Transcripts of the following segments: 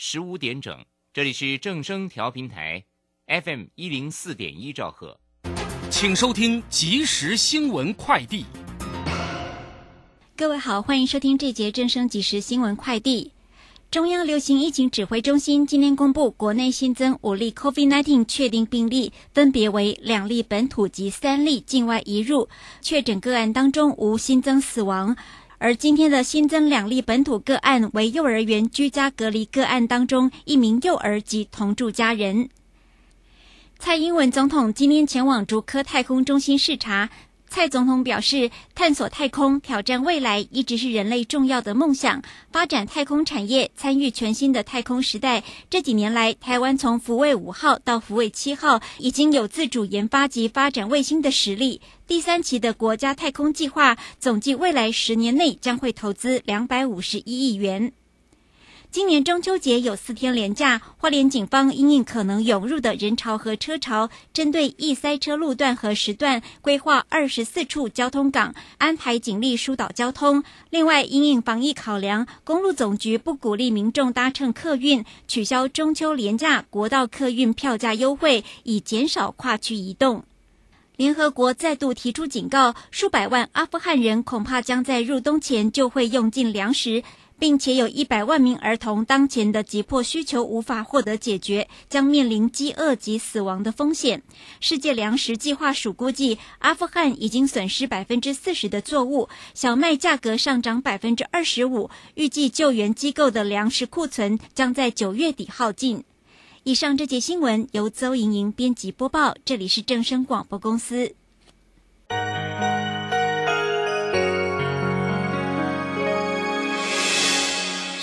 十五点整，这里是正声调频台，FM 一零四点一兆赫，请收听即时新闻快递。各位好，欢迎收听这节正声即时新闻快递。中央流行疫情指挥中心今天公布，国内新增五例 COVID-19 确定病例，分别为两例本土及三例境外移入。确诊个案当中无新增死亡。而今天的新增两例本土个案为幼儿园居家隔离个案当中一名幼儿及同住家人。蔡英文总统今天前往竹科太空中心视察。蔡总统表示，探索太空、挑战未来一直是人类重要的梦想。发展太空产业，参与全新的太空时代。这几年来，台湾从福卫五号到福卫七号，已经有自主研发及发展卫星的实力。第三期的国家太空计划，总计未来十年内将会投资两百五十一亿元。今年中秋节有四天连假，花莲警方因应可能涌入的人潮和车潮，针对易塞车路段和时段，规划二十四处交通港，安排警力疏导交通。另外，因应防疫考量，公路总局不鼓励民众搭乘客运，取消中秋连假国道客运票价优惠，以减少跨区移动。联合国再度提出警告，数百万阿富汗人恐怕将在入冬前就会用尽粮食。并且有一百万名儿童当前的急迫需求无法获得解决，将面临饥饿及死亡的风险。世界粮食计划署估计，阿富汗已经损失百分之四十的作物，小麦价格上涨百分之二十五，预计救援机构的粮食库存将在九月底耗尽。以上这节新闻由邹莹莹编辑播报，这里是正声广播公司。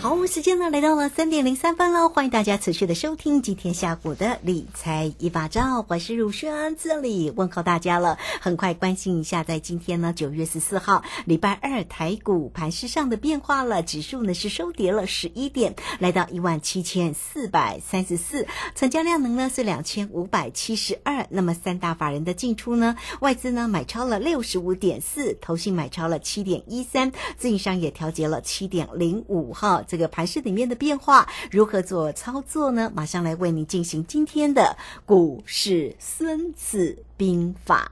好，时间呢来到了三点零三分喽，欢迎大家持续的收听今天下午的理财一把照，我是汝轩，这里问候大家了。很快关心一下，在今天呢九月十四号礼拜二台股盘势上的变化了，指数呢是收跌了十一点，来到一万七千四百三十四，成交量能呢是两千五百七十二。那么三大法人的进出呢，外资呢买超了六十五点四，投信买超了七点一三，自营商也调节了七点零五号。这个盘市里面的变化如何做操作呢？马上来为你进行今天的股市孙子兵法。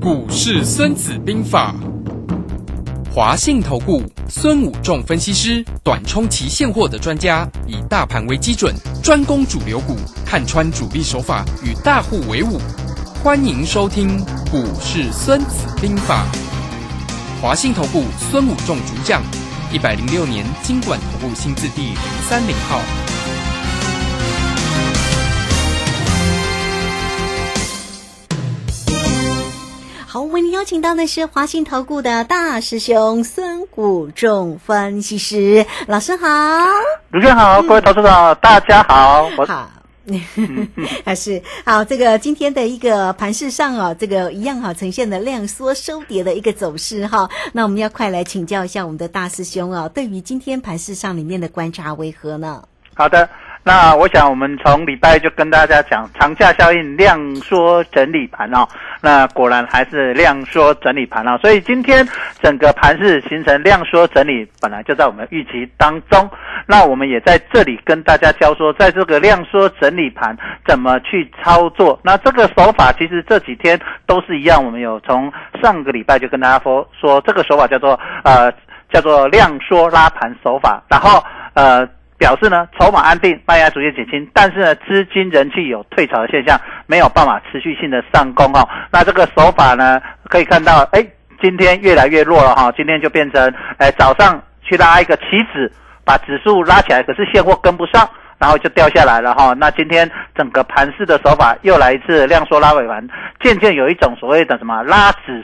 股市孙子兵法，华信投顾孙武仲分析师，短冲期现货的专家，以大盘为基准，专攻主流股，看穿主力手法，与大户为伍。欢迎收听股市孙子兵法，华信投顾孙武仲主讲。一百零六年，金管投顾新字第零三零号。好，为您邀请到的是华信投顾的大师兄孙谷仲分析师老师好，卢轩好，各位投资者大家好，我好。还是好，这个今天的一个盘市上哦，这个一样哈，呈现的量缩收跌的一个走势哈。那我们要快来请教一下我们的大师兄啊，对于今天盘市上里面的观察为何呢？好的，那我想我们从礼拜就跟大家讲长假效应量缩整理盘哦，那果然还是量缩整理盘哦，所以今天整个盘是形成量缩整理，本来就在我们预期当中。那我们也在这里跟大家教说，在这个量缩整理盘怎么去操作。那这个手法其实这几天都是一样，我们有从上个礼拜就跟大家说说这个手法叫做呃叫做量缩拉盘手法，然后呃。表示呢，筹码安定，卖压逐渐减轻，但是呢，资金人气有退潮的现象，没有办法持续性的上攻哈。那这个手法呢，可以看到，哎，今天越来越弱了哈。今天就变成，哎，早上去拉一个旗子，把指数拉起来，可是现货跟不上，然后就掉下来了哈。那今天整个盘势的手法又来一次量缩拉尾盘，渐渐有一种所谓的什么拉指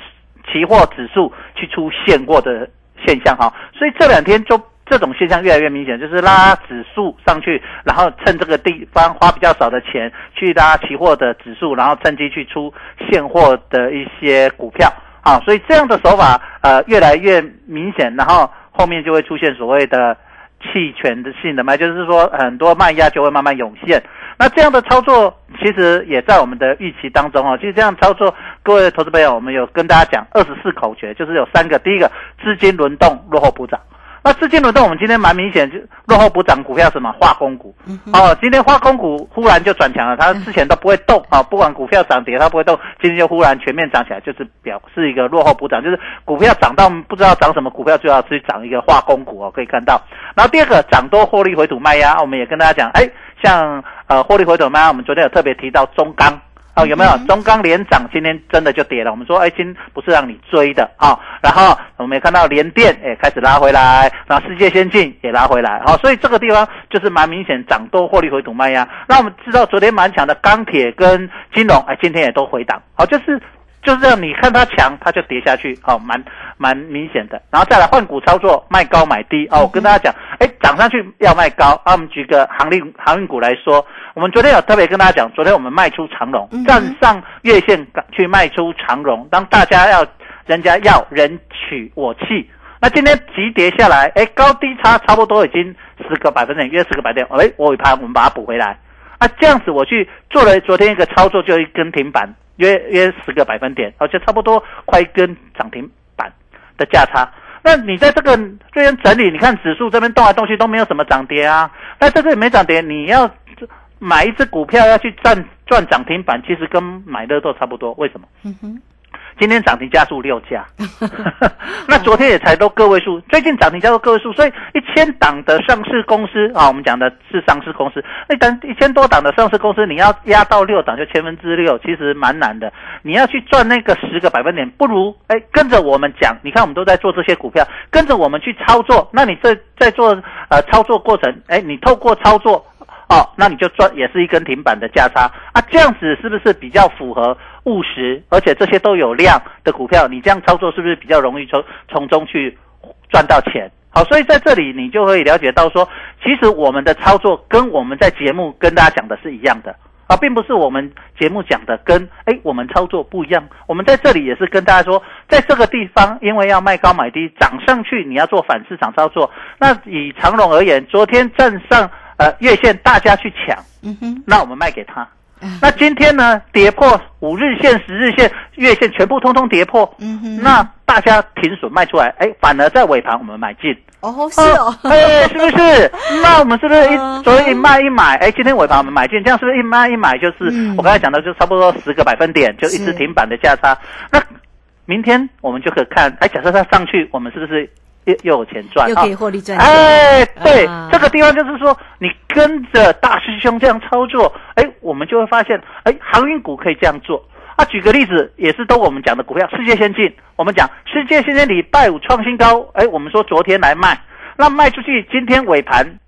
期货指数去出现过的现象哈。所以这两天就。这种现象越来越明显，就是拉指数上去，然后趁这个地方花比较少的钱去拉期货的指数，然后趁机去出现货的一些股票啊，所以这样的手法呃越来越明显，然后后面就会出现所谓的弃权的性的卖，就是说很多卖压就会慢慢涌现。那这样的操作其实也在我们的预期当中哦。其实这样操作，各位投资朋友，我们有跟大家讲二十四口诀，就是有三个，第一个资金轮动落后补涨。那资金轮动，我们今天蛮明显，就落后补涨股票什么？化工股。哦，今天化工股忽然就转强了，它之前都不会动。啊，不管股票涨跌它不会动，今天就忽然全面涨起来，就是表示一个落后补涨，就是股票涨到不知道涨什么股票就要去涨一个化工股哦，可以看到。然后第二个涨多获利回吐卖压，我们也跟大家讲，哎，像呃获利回吐卖压，我们昨天有特别提到中钢。哦，有没有中钢连涨？今天真的就跌了。我们说，哎，今不是让你追的啊。然后我们也看到联电，哎，开始拉回来，然后世界先进也拉回来。好，所以这个地方就是蛮明显涨多获利回吐卖压。那我们知道昨天蛮强的钢铁跟金融，哎，今天也都回档。好，就是。就是这样，你看它强，它就跌下去，哦，蛮蛮明显的。然后再来换股操作，卖高买低哦。我跟大家讲，哎，涨上去要卖高。啊我们举个航运航运股来说，我们昨天有特别跟大家讲，昨天我们卖出长荣，站上月线去卖出长荣。当大家要人家要人取我弃，那今天急跌下来，哎，高低差差不多已经十个百分点，约十个百分点。哎，我尾盘我们把它补回来。啊，这样子我去做了昨天一个操作，就一根停板。约约十个百分点，而且差不多快一根涨停板的价差。那你在这个这边整理，你看指数这边动来动去都没有什么涨跌啊。那这里没涨跌，你要买一只股票要去赚赚涨停板，其实跟买乐透差不多。为什么？嗯哼今天涨停加速六家，那昨天也才都个位数，最近涨停加速个位数，所以一千档的上市公司啊，我们讲的是上市公司，那等一千多档的上市公司，你要压到六档就千分之六，其实蛮难的。你要去赚那个十个百分点，不如哎跟着我们讲，你看我们都在做这些股票，跟着我们去操作，那你在在做呃操作过程，哎，你透过操作。哦，那你就赚也是一根停板的价差啊，这样子是不是比较符合务实？而且这些都有量的股票，你这样操作是不是比较容易从从中去赚到钱？好，所以在这里你就可以了解到说，其实我们的操作跟我们在节目跟大家讲的是一样的啊，并不是我们节目讲的跟哎我们操作不一样。我们在这里也是跟大家说，在这个地方因为要卖高买低，涨上去你要做反市场操作。那以长荣而言，昨天站上。呃，月线大家去抢，嗯哼，那我们卖给他。那今天呢，跌破五日线、十日线、月线，全部通通跌破，嗯哼，那大家停损卖出来，哎，反而在尾盘我们买进。哦，是哦，哎，是不是？那我们是不是一昨天一卖一买，哎，今天尾盘我们买进，这样是不是一卖一买就是我刚才讲的，就差不多十个百分点，就一直停板的价差。那明天我们就可以看，哎，假设它上去，我们是不是？又又有钱赚，又可以获利赚。哎，对，这个地方就是说，你跟着大师兄这样操作，哎，我们就会发现，哎，航运股可以这样做。啊，举个例子，也是都我们讲的股票，世界先进，我们讲世界先进礼拜五创新高，哎，我们说昨天来卖，那卖出去，今天尾盘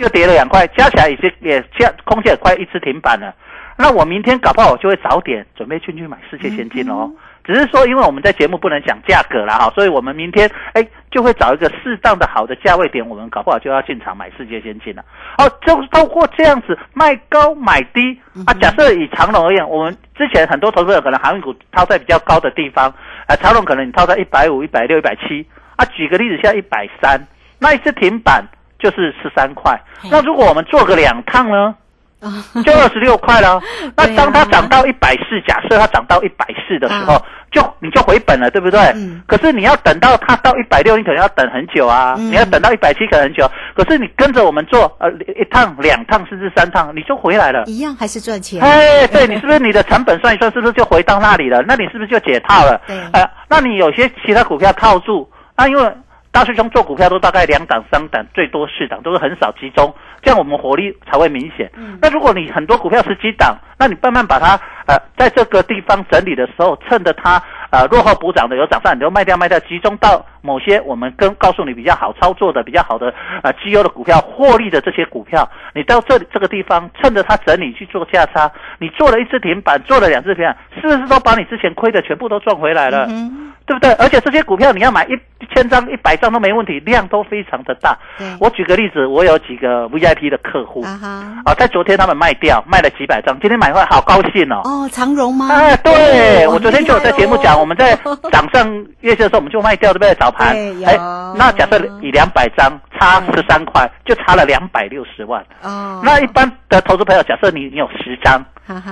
又跌了两块，加起来已经也加空间也快一次停板了。那我明天搞不好我就会早点准备进去买世界先进哦。只是说，因为我们在节目不能讲价格了哈，所以我们明天哎就会找一个适当的好的价位点，我们搞不好就要进场买世界先进了。哦，就是透过这样子卖高买低啊。假设以长龙而言，我们之前很多投资者可能航运股套在比较高的地方，啊，长龙可能你套在一百五、一百六、一百七啊。举个例子，现在一百三，那一次停板就是十三块。那如果我们做个两趟呢？啊，就二十六块了。那当它涨到一百四，假设它涨到一百四的时候，啊就你就回本了，对不对？嗯可是你要等到它到一百六，你可能要等很久啊。嗯你要等到一百七，可能很久。可是你跟着我们做，呃，一趟、两趟甚至三趟，你就回来了。一样还是赚钱。哎，对你是不是你的成本算一算，是不是就回到那里了？那你是不是就解套了？对呃，那你有些其他股票套住，那因为大师兄做股票都大概两档、三档，最多四档，都是很少集中，这样我们火力才会明显。嗯那如果你很多股票十几档，那你慢慢把它呃在这个地方整理的时候，趁着它呃落后补涨的有涨上，你就卖掉卖掉，集中到某些我们跟告诉你比较好操作的、比较好的啊绩优的股票，获利的这些股票，你到这里这个地方，趁着它整理去做价差，你做了一次停板，做了两次停板，是不是都把你之前亏的全部都赚回来了？嗯对不对？而且这些股票你要买一一千张、一百张都没问题，量都非常的大。我举个例子，我有几个 VIP 的客户，啊，啊，在昨天他们卖掉，卖了几百张，今天买回来好高兴哦。哦，长荣吗？哎，对，哦我昨天就有在节目讲，我们在 涨上月线的时候，我们就卖掉，对不对？早盘哎，那假设以两百张差十三块，就差了两百六十万。哦，那一般的投资朋友，假设你你有十张，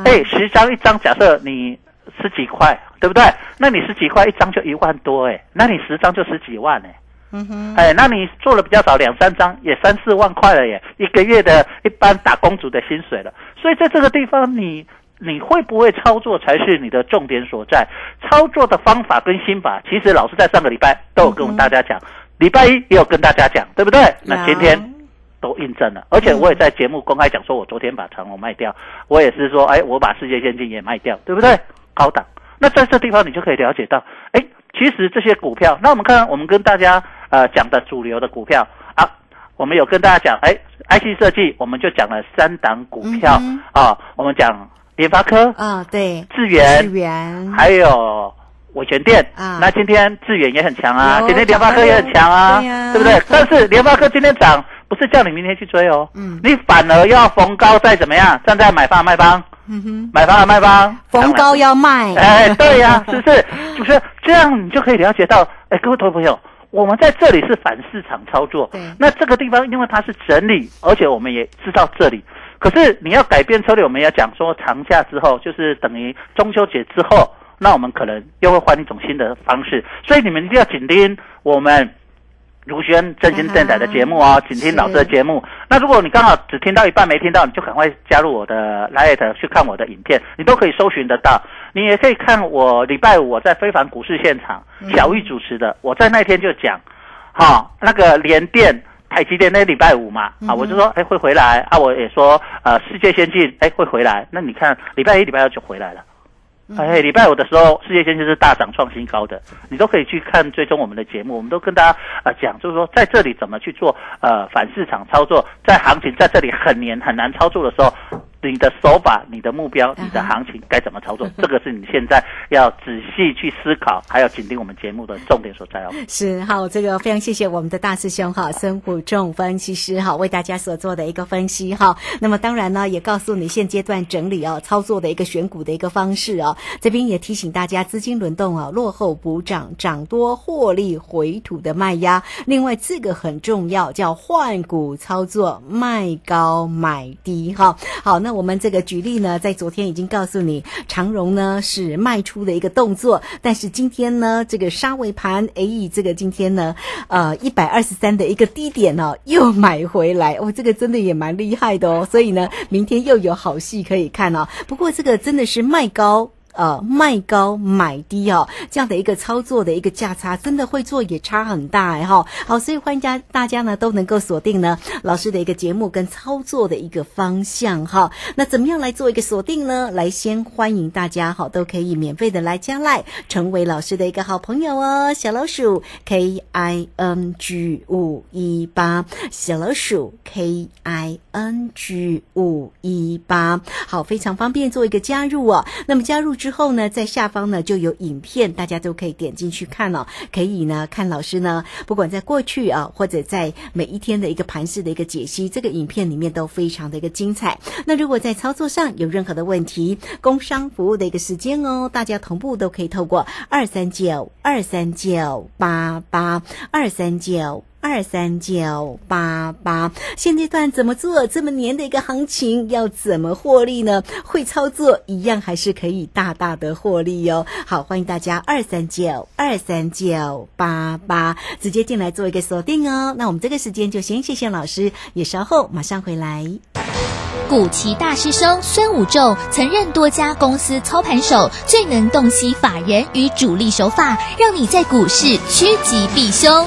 哎，十张一张，假设你十几块，对不对？那你十几块一张就一万多，哎，那你十张就十几万，哎。嗯哼，哎，那你做的比较少，两三张也三四万块了耶，一个月的一般打工族的薪水了。所以在这个地方你，你会不会操作才是你的重点所在。操作的方法跟心法，其实老师在上个礼拜都有跟大家讲，礼拜一也有跟大家讲，对不对？那今天都印证了，而且我也在节目公开讲说，我昨天把长虹卖掉，我也是说，哎，我把世界先进也卖掉，对不对？高档。那在这地方你就可以了解到，哎，其实这些股票，那我们看我们跟大家呃讲的主流的股票啊，我们有跟大家讲，哎，IC 设计，我们就讲了三档股票嗯啊，我们讲联发科、啊，对，智源智，源，还有伟全电。啊。那今天智源也很强啊，今天联发科也很强啊，对不对？但是联发科今天涨，不是叫你明天去追哦，嗯。你反而要逢高再怎么样，站在买方卖方，嗯哼，买方卖方，逢高要卖，哎，对呀、是不是？就是这样，你就可以了解到，哎，各位投资朋友，我们在这里是反市场操作对，那这个地方因为它是整理，而且我们也知道这里，可是你要改变策略，我们要讲说长假之后，就是等于中秋节之后，那我们可能又会换一种新的方式，所以你们一定要紧盯我们。如轩真心电台的节目哦，请听老师的节目。那如果你刚好只听到一半没听到，你就赶快加入我的 Light 去看我的影片，你都可以搜寻得到。你也可以看我礼拜五我在非凡股市现场，小玉主持的，我在那天就讲，哈、那个联电。台积电那礼拜五嘛，啊，我就说，哎，会回来。啊，我也说，呃，世界先进，哎，会回来。那你看，礼拜一、礼拜二就回来了。哎，礼拜五的时候，世界先进是大涨创新高的，你都可以去看追踪我们的节目，我们都跟大家呃讲，就是说在这里怎么去做呃反市场操作，在行情在这里很难很难操作的时候，你的手法、你的目标、你的行情该怎么操作，这个是你现在要仔细去思考，还要紧盯我们节目的重点所在哦。是好，这个非常谢谢我们的大师兄哈，孙虎仲分析师哈，为大家所做的一个分析哈。那么当然呢，也告诉你现阶段整理哦，操作的一个选股的一个方式哦。这边也提醒大家，资金轮动啊，落后补涨，涨多获利回吐的卖压。另外这个很重要，叫换股操作，卖高买低哈。好，那那我们这个举例呢，在昨天已经告诉你，长荣呢是卖出的一个动作，但是今天呢，这个沙尾盘，哎，这个今天呢，呃，一百二十三的一个低点哦，又买回来，哦，这个真的也蛮厉害的哦，所以呢，明天又有好戏可以看哦。不过这个真的是卖高。呃，卖高买低哦，这样的一个操作的一个价差，真的会做也差很大哎哈。好，所以欢迎家大家呢都能够锁定呢老师的一个节目跟操作的一个方向哈。那怎么样来做一个锁定呢？来先欢迎大家哈，都可以免费的来加赖，成为老师的一个好朋友哦。小老鼠 K I N G 五一八，小老鼠 K I N G 五一八，好，非常方便做一个加入哦。那么加入之之后呢，在下方呢就有影片，大家都可以点进去看哦。可以呢看老师呢，不管在过去啊，或者在每一天的一个盘势的一个解析，这个影片里面都非常的一个精彩。那如果在操作上有任何的问题，工商服务的一个时间哦，大家同步都可以透过二三九二三九八八二三九二三九八八。现阶段怎么做？这么年的一个行情，要怎么获利呢？会操作一样还是可以大大的获利哟。好，欢迎大家二三九二三九八八直接进来做一个锁定哦。那我们这个时间就先谢谢老师，也稍后马上回来。古奇大师兄孙武仲曾任多家公司操盘手，最能洞悉法人与主力手法，让你在股市趋吉避凶。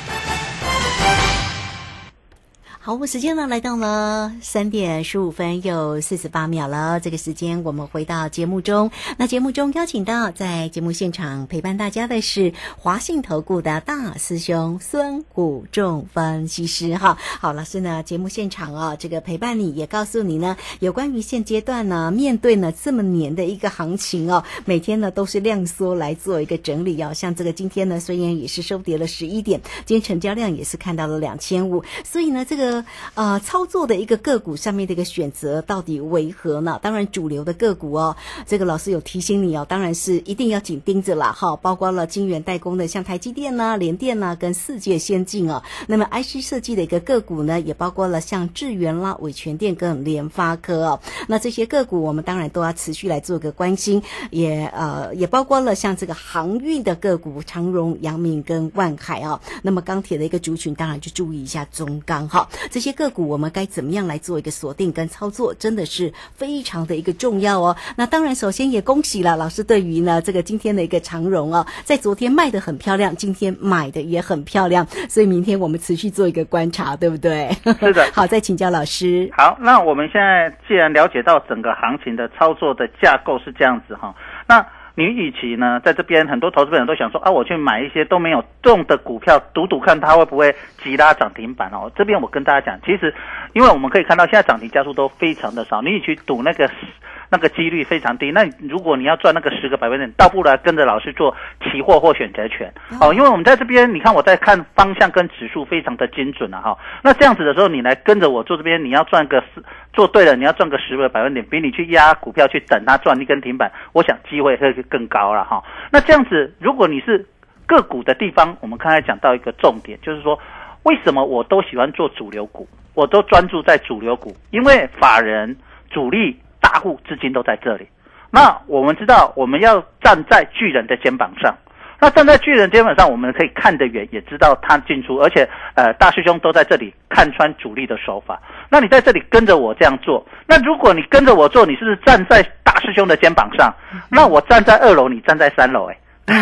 好，我们时间呢来到了三点十五分又四十八秒了。这个时间我们回到节目中。那节目中邀请到在节目现场陪伴大家的是华信投顾的大师兄孙谷仲分析师哈。好，老师呢节目现场啊，这个陪伴你也告诉你呢，有关于现阶段呢面对呢这么年的一个行情哦，每天呢都是量缩来做一个整理哦。像这个今天呢虽然也是收跌了十一点，今天成交量也是看到了两千五，所以呢这个。呃，操作的一个个股上面的一个选择到底为何呢？当然，主流的个股哦，这个老师有提醒你哦，当然是一定要紧盯着啦哈。包括了晶圆代工的，像台积电呐、联电呐，跟世界先进哦。那么 IC 设计的一个个股呢，也包括了像智源啦、伟全电跟联发科哦。那这些个股我们当然都要持续来做个关心，也呃也包括了像这个航运的个股，长荣、阳明跟万海哦。那么钢铁的一个族群，当然就注意一下中钢哈。这些个股我们该怎么样来做一个锁定跟操作，真的是非常的一个重要哦。那当然，首先也恭喜了老师，对于呢这个今天的一个长荣哦，在昨天卖的很漂亮，今天买的也很漂亮，所以明天我们持续做一个观察，对不对？是的。好，再请教老师。好，那我们现在既然了解到整个行情的操作的架构是这样子哈，那。你与其呢，在这边很多投资人都想说啊，我去买一些都没有中的股票，赌赌看它会不会急拉涨停板哦。这边我跟大家讲，其实，因为我们可以看到现在涨停家数都非常的少，你与其赌那个。那个几率非常低。那如果你要赚那个十个百分点，倒不如跟着老师做期货或选择权哦。因为我们在这边，你看我在看方向跟指数非常的精准啊哈。那这样子的时候，你来跟着我做这边，你要赚个做对了，你要赚个十个百分点，比你去压股票去等它赚一根停板，我想机会会更高了哈。那这样子，如果你是个股的地方，我们刚才讲到一个重点，就是说为什么我都喜欢做主流股，我都专注在主流股，因为法人主力。大户资金都在这里，那我们知道我们要站在巨人的肩膀上，那站在巨人肩膀上，我们可以看得远，也知道他进出，而且呃大师兄都在这里看穿主力的手法。那你在这里跟着我这样做，那如果你跟着我做，你是不是站在大师兄的肩膀上？那我站在二楼，你站在三楼，哎，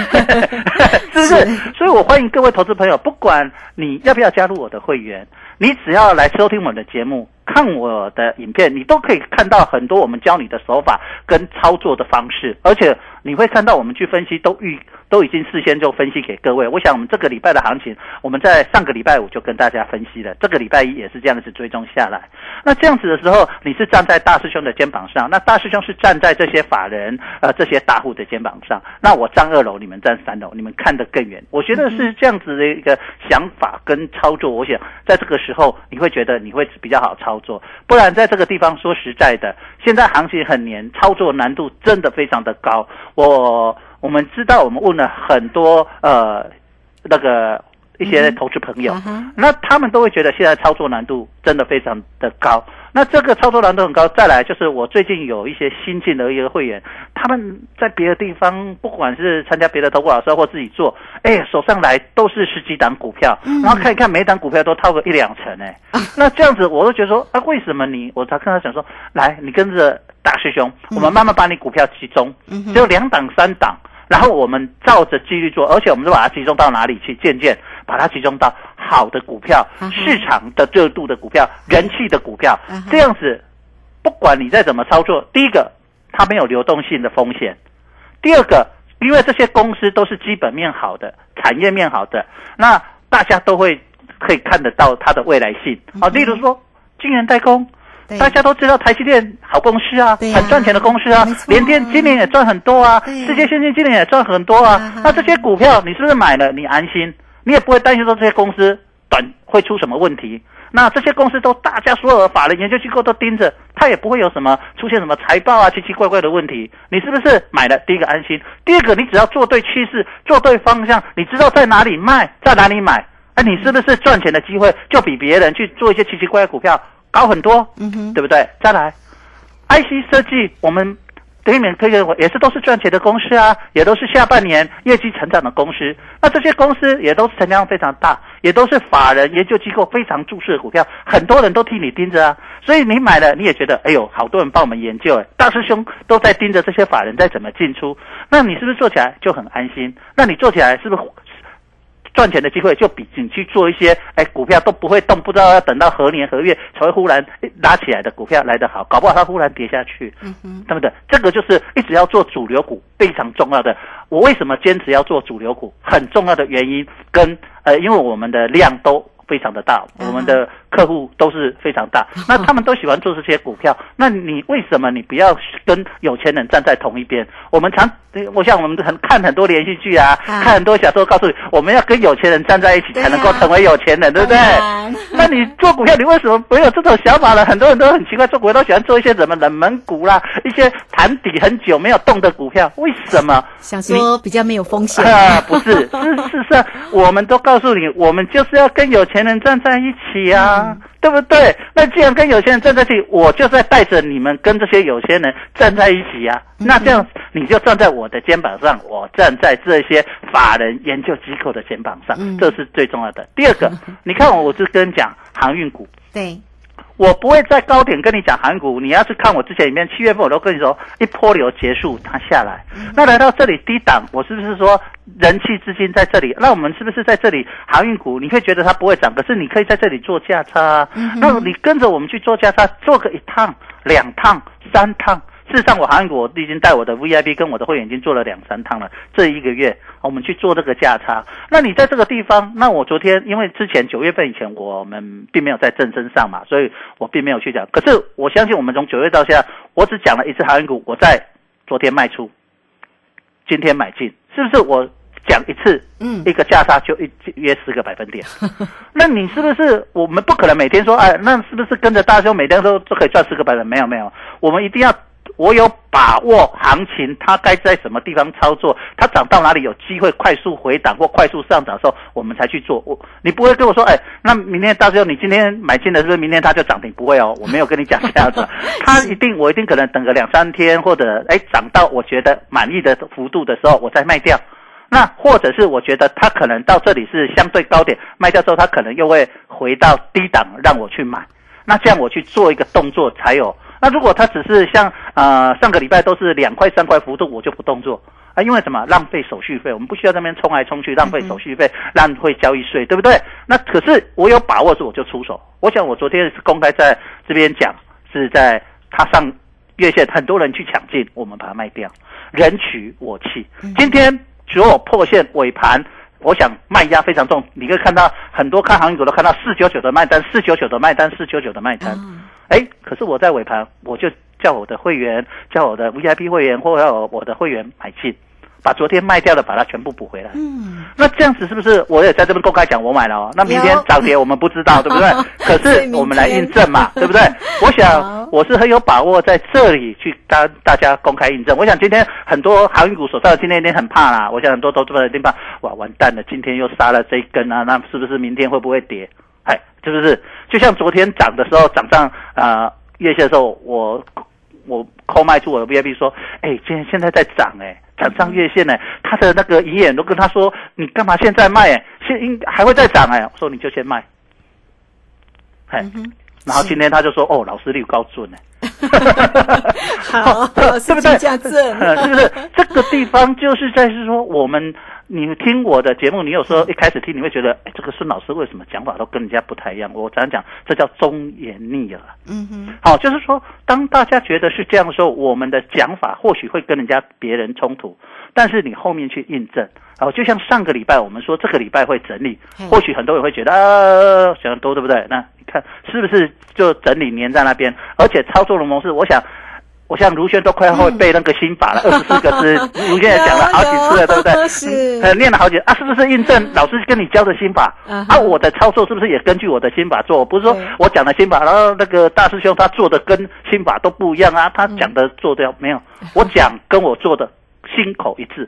是不是？所以我欢迎各位投资朋友，不管你要不要加入我的会员，你只要来收听我们的节目。看我的影片，你都可以看到很多我们教你的手法跟操作的方式，而且你会看到我们去分析都预都已经事先就分析给各位。我想我们这个礼拜的行情，我们在上个礼拜五就跟大家分析了，这个礼拜一也是这样子追踪下来。那这样子的时候，你是站在大师兄的肩膀上，那大师兄是站在这些法人呃这些大户的肩膀上，那我站二楼，你们站三楼，你们看得更远。我觉得是这样子的一个想法跟操作。我想在这个时候，你会觉得你会比较好操。做，不然在这个地方说实在的，现在行情很黏，操作难度真的非常的高。我我们知道，我们问了很多呃那个一些投资朋友，那他们都会觉得现在操作难度真的非常的高。那这个操作难度很高，再来就是我最近有一些新进的一个会员，他们在别的地方，不管是参加别的投顾老师或自己做，哎，手上来都是十几档股票，然后看一看每档股票都套个一两成，哎，那这样子我都觉得说，啊，为什么你？我才跟他讲说，来，你跟着大师兄，我们慢慢把你股票集中，只有两档三档，然后我们照着纪律做，而且我们都把它集中到哪里去？渐渐把它集中到。好的股票，市场的热度的股票，人气的股票，这样子，不管你再怎么操作，第一个它没有流动性的风险，第二个，因为这些公司都是基本面好的，产业面好的，那大家都会可以看得到它的未来性啊。例如说，晶圆代工，对大家都知道台积电好公司啊，很赚钱的公司啊联电今年也赚很多啊，对世界先进今年也赚很多啊啊。那这些股票你是不是买了，你安心，你也不会担心说这些公司短会出什么问题。那这些公司都大家所有的法人研究机构都盯着，它也不会有什么出现什么财报啊奇奇怪怪的问题。你是不是买了？第一个安心，第二个你只要做对趋势，做对方向，你知道在哪里卖，在哪里买，哎，你是不是赚钱的机会就比别人去做一些奇奇怪怪股票高很多？嗯哼，对不对？再来，IC 设计，我们对面推荐我也是都是赚钱的公司啊，也都是下半年业绩成长的公司。那这些公司也都是成交量非常大，也都是法人研究机构非常注视的股票，很多人都替你盯着啊。所以你买了，你也觉得，哎呦，好多人帮我们研究，哎，大师兄都在盯着这些法人在怎么进出。那你是不是做起来就很安心？那你做起来是不是？赚钱的机会就比你去做一些哎股票都不会动，不知道要等到何年何月才会忽然哎拉起来的股票来得好，搞不好它忽然跌下去，嗯哼，对不对？这个就是一直要做主流股非常重要的。我为什么坚持要做主流股？很重要的原因跟呃，因为我们的量都非常的大，嗯我们的客户都是非常大，那他们都喜欢做这些股票。那你为什么你不要跟有钱人站在同一边？我们常，我像我们很看很多连续剧啊，啊看很多小说，告诉你我们要跟有钱人站在一起才能够成为有钱人，对不对？那你做股票，你为什么没有这种想法呢？很多人都很奇怪，做股票都喜欢做一些什么冷门股啦，一些盘底很久没有动的股票，为什么？想说比较没有风险，啊，不是，是事实上，我们都告诉你，我们就是要跟有钱人站在一起啊，对不对？那既然跟有些人站在一起，我就在带着你们跟这些有些人站在一起啊。那这样你就站在我的肩膀上，我站在这些法人研究机构的肩膀上，嗯这是最重要的。第二个，你看我，我是跟你讲航运股，对，我不会在高点跟你讲韩股，你要是看我之前里面七月份我都跟你说一波流结束，它下来，那来到这里低档，我是不是说人气资金在这里？那我们是不是在这里航运股？你会觉得它不会涨，可是你可以在这里做价差啊。那你跟着我们去做价差，做个一趟、两趟、三趟。事实上，我韩国我已经带我的 VIP 跟我的会员已经做了两三趟了。这一个月，我们去做这个价差。那你在这个地方，那我昨天因为之前九月份以前我们并没有在正身上嘛，所以我并没有去讲。可是我相信我们从九月到现在，我只讲了一次航运股，我在昨天卖出，今天买进，是不是我讲一次，嗯一个价差就一约十个百分点？那你是不是我们不可能每天说，哎，那是不是跟着大兄每天都都可以赚十个百分？没有没有，我们一定要。我有把握行情，它该在什么地方操作，它涨到哪里有机会快速回档或快速上涨的时候，我们才去做。我你不会跟我说，哎，那明天到时候你今天买进的是不是明天它就涨停？不会哦，我没有跟你讲这样子。它一定我一定可能等个两三天，或者哎涨到我觉得满意的幅度的时候，我再卖掉。那或者是我觉得它可能到这里是相对高点，卖掉之后它可能又会回到低档让我去买。那这样我去做一个动作才有。那如果它只是像呃上个礼拜都是两块三块幅度，我就不动作啊，因为什么？浪费手续费，我们不需要在那边冲来冲去，浪费手续费，浪费交易税，对不对？那可是我有把握，住我就出手。我想我昨天是公开在这边讲，是在它上月线，很多人去抢进，我们把它卖掉，人取我弃。今天所有破线尾盘。我想卖压非常重，你可以看到很多看航运股都看到四九九的卖单，四九九的卖单，四九九的卖单。哎，可是我在尾盘，我就叫我的会员，叫我的 VIP 会员或者我的会员买进，把昨天卖掉的把它全部补回来。嗯，那这样子是不是我也在这边公开讲我买了哦？那明天有涨跌我们不知道，对不对？可是我们来印证嘛，对不对？我想我是很有把握在这里去跟大家公开印证。我想今天很多航运股手上今天一定很怕啦，我想很多投资者一定怕，哇，完蛋了，今天又杀了这一根啊，那是不是明天会不会跌？哎，是不是？就像昨天涨的时候，涨上呃月线的时候，我我扣卖出我的 VIP 说，哎，今天现在在涨哎、涨上月线呢、他的那个营业都跟他说，你干嘛现在卖、哎，现应还会再涨哎、我说你就先卖，嘿，嗯然后今天他就说，哦，老师率高准哎、好，老师对不对？请假证呃是不是？这个地方就是在是说，我们你听我的节目，你有时候一开始听，你会觉得，哎，这个孙老师为什么讲法都跟人家不太一样？我常常讲，这叫忠言逆耳。嗯哼，好，就是说，当大家觉得是这样的时候，我们的讲法或许会跟人家别人冲突，但是你后面去印证。好，就像上个礼拜我们说这个礼拜会整理嗯，或许很多人会觉得啊，想得多对不对？那你看是不是就整理粘在那边，而且操作的模式，我想。我像卢轩都快会背那个心法了，二十四个字，卢轩也讲了好几次了，对不对？是，呃，念了好几啊，是不是印证老师跟你教的心法？啊，我的操作是不是也根据我的心法做？不是说我讲的心法，然后那个大师兄他做的跟心法都不一样啊，他讲的做的没有，我讲跟我做的心口一致，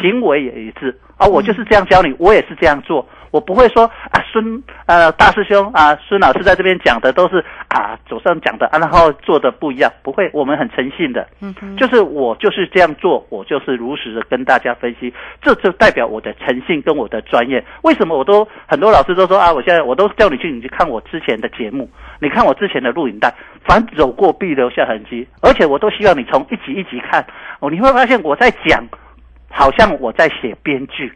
行为也一致啊，我就是这样教你，我也是这样做。我不会说啊，孙呃大师兄啊，孙老师在这边讲的都是啊，祖上讲的啊，然后做的不一样，不会，我们很诚信的，嗯，就是我就是这样做，我就是如实的跟大家分析，这就代表我的诚信跟我的专业。为什么我都很多老师都说啊，我现在我都叫你去，你去看我之前的节目，你看我之前的录影带，凡走过必留下痕迹，而且我都希望你从一集一集看，哦，你会发现我在讲，好像我在写编剧。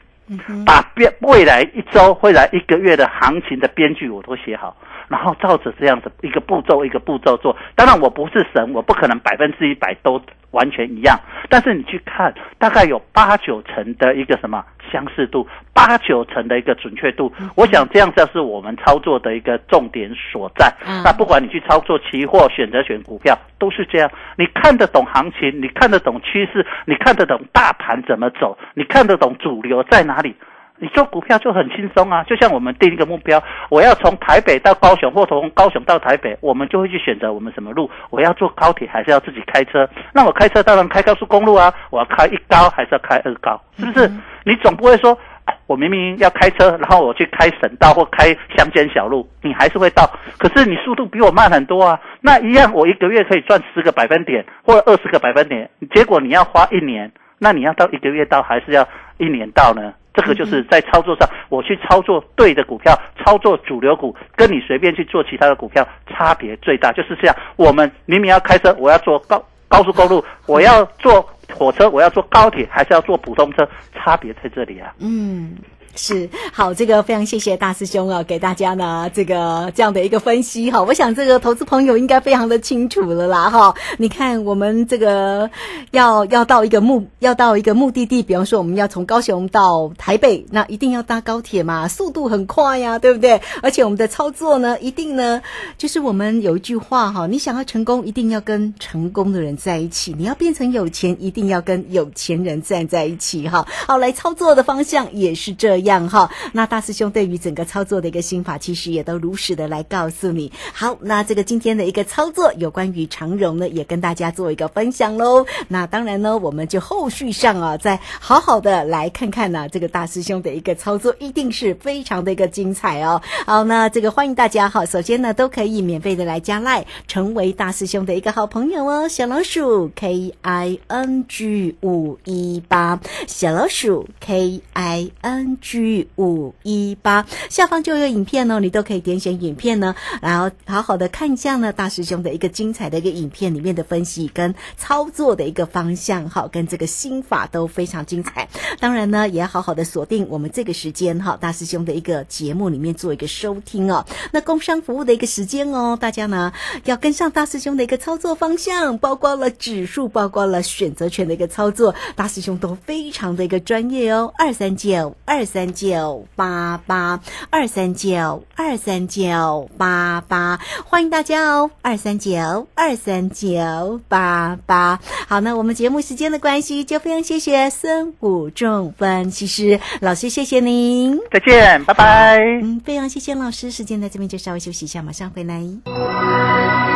把编未来一周、未来一个月的行情的编剧我都写好，然后照着这样子一个步骤一个步骤做。当然我不是神，我不可能百分之一百都完全一样。但是你去看，大概有八九成的一个什么相似度，八九成的一个准确度。我想这样才是我们操作的一个重点所在。那不管你去操作期货、选择选股票，都是这样。你看得懂行情，你看得懂趋势，你看得懂大盘怎么走，你看得懂主流在哪里。你做股票就很轻松啊，就像我们定一个目标，我要从台北到高雄，或从高雄到台北，我们就会去选择我们什么路。我要坐高铁还是要自己开车？那我开车当然开高速公路啊，我要开一高还是要开二高？是不是？你总不会说，我明明要开车，然后我去开省道或开乡间小路，你还是会到。可是你速度比我慢很多啊，那一样我一个月可以赚十个百分点或者二十个百分点，结果你要花一年，那你要到一个月到还是要一年到呢？这个就是在操作上，我去操作对的股票，操作主流股，跟你随便去做其他的股票差别最大，就是这样。我们明明要开车，我要坐高高速公路，我要坐火车，我要坐高铁，还是要坐普通车，差别在这里啊。嗯。是好，这个非常谢谢大师兄啊，给大家呢这个这样的一个分析哈。我想这个投资朋友应该非常的清楚了啦哈。你看我们这个要要到一个目要到一个目的地，比方说我们要从高雄到台北，那一定要搭高铁嘛，速度很快呀，对不对？而且我们的操作呢，一定呢就是我们有一句话哈，你想要成功，一定要跟成功的人在一起；你要变成有钱，一定要跟有钱人站在一起哈。好，来操作的方向也是这样。哈，那大师兄对于整个操作的一个心法，其实也都如实的来告诉你。好，那这个今天的一个操作，有关于长荣呢，也跟大家做一个分享喽。那当然呢，我们就后续上啊，再好好的来看看呢，这个大师兄的一个操作，一定是非常的一个精彩哦。好，那这个欢迎大家哈，首先呢，都可以免费的来加赖，成为大师兄的一个好朋友哦。小老鼠 K I N G 五一八，小老鼠 K I N G G。五一八下方就有影片哦，你都可以点选影片呢，然后好好的看一下呢大师兄的一个精彩的一个影片里面的分析跟操作的一个方向哈，跟这个心法都非常精彩。当然呢，也要好好的锁定我们这个时间哈，大师兄的一个节目里面做一个收听哦。那工商服务的一个时间哦，大家呢要跟上大师兄的一个操作方向，包括了指数，包括了选择权的一个操作，大师兄都非常的一个专业哦。二三九二三。九八八二三九二三九八八，欢迎大家哦！二三九二三九八八，好，那我们节目时间的关系，就非常谢谢孙武仲分析师老师，谢谢您，再见，拜拜。嗯，非常谢谢老师，时间在这边就稍微休息一下，马上回来。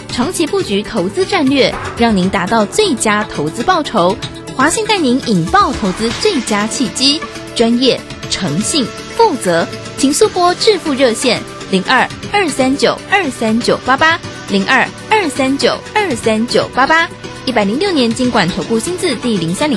长期布局投资战略，让您达到最佳投资报酬。华信带您引爆投资最佳契机，专业、诚信、负责，请速拨致富热线零二二三九二三九八八零二二三九二三九八八。一百零六年经管投顾薪资第零三零。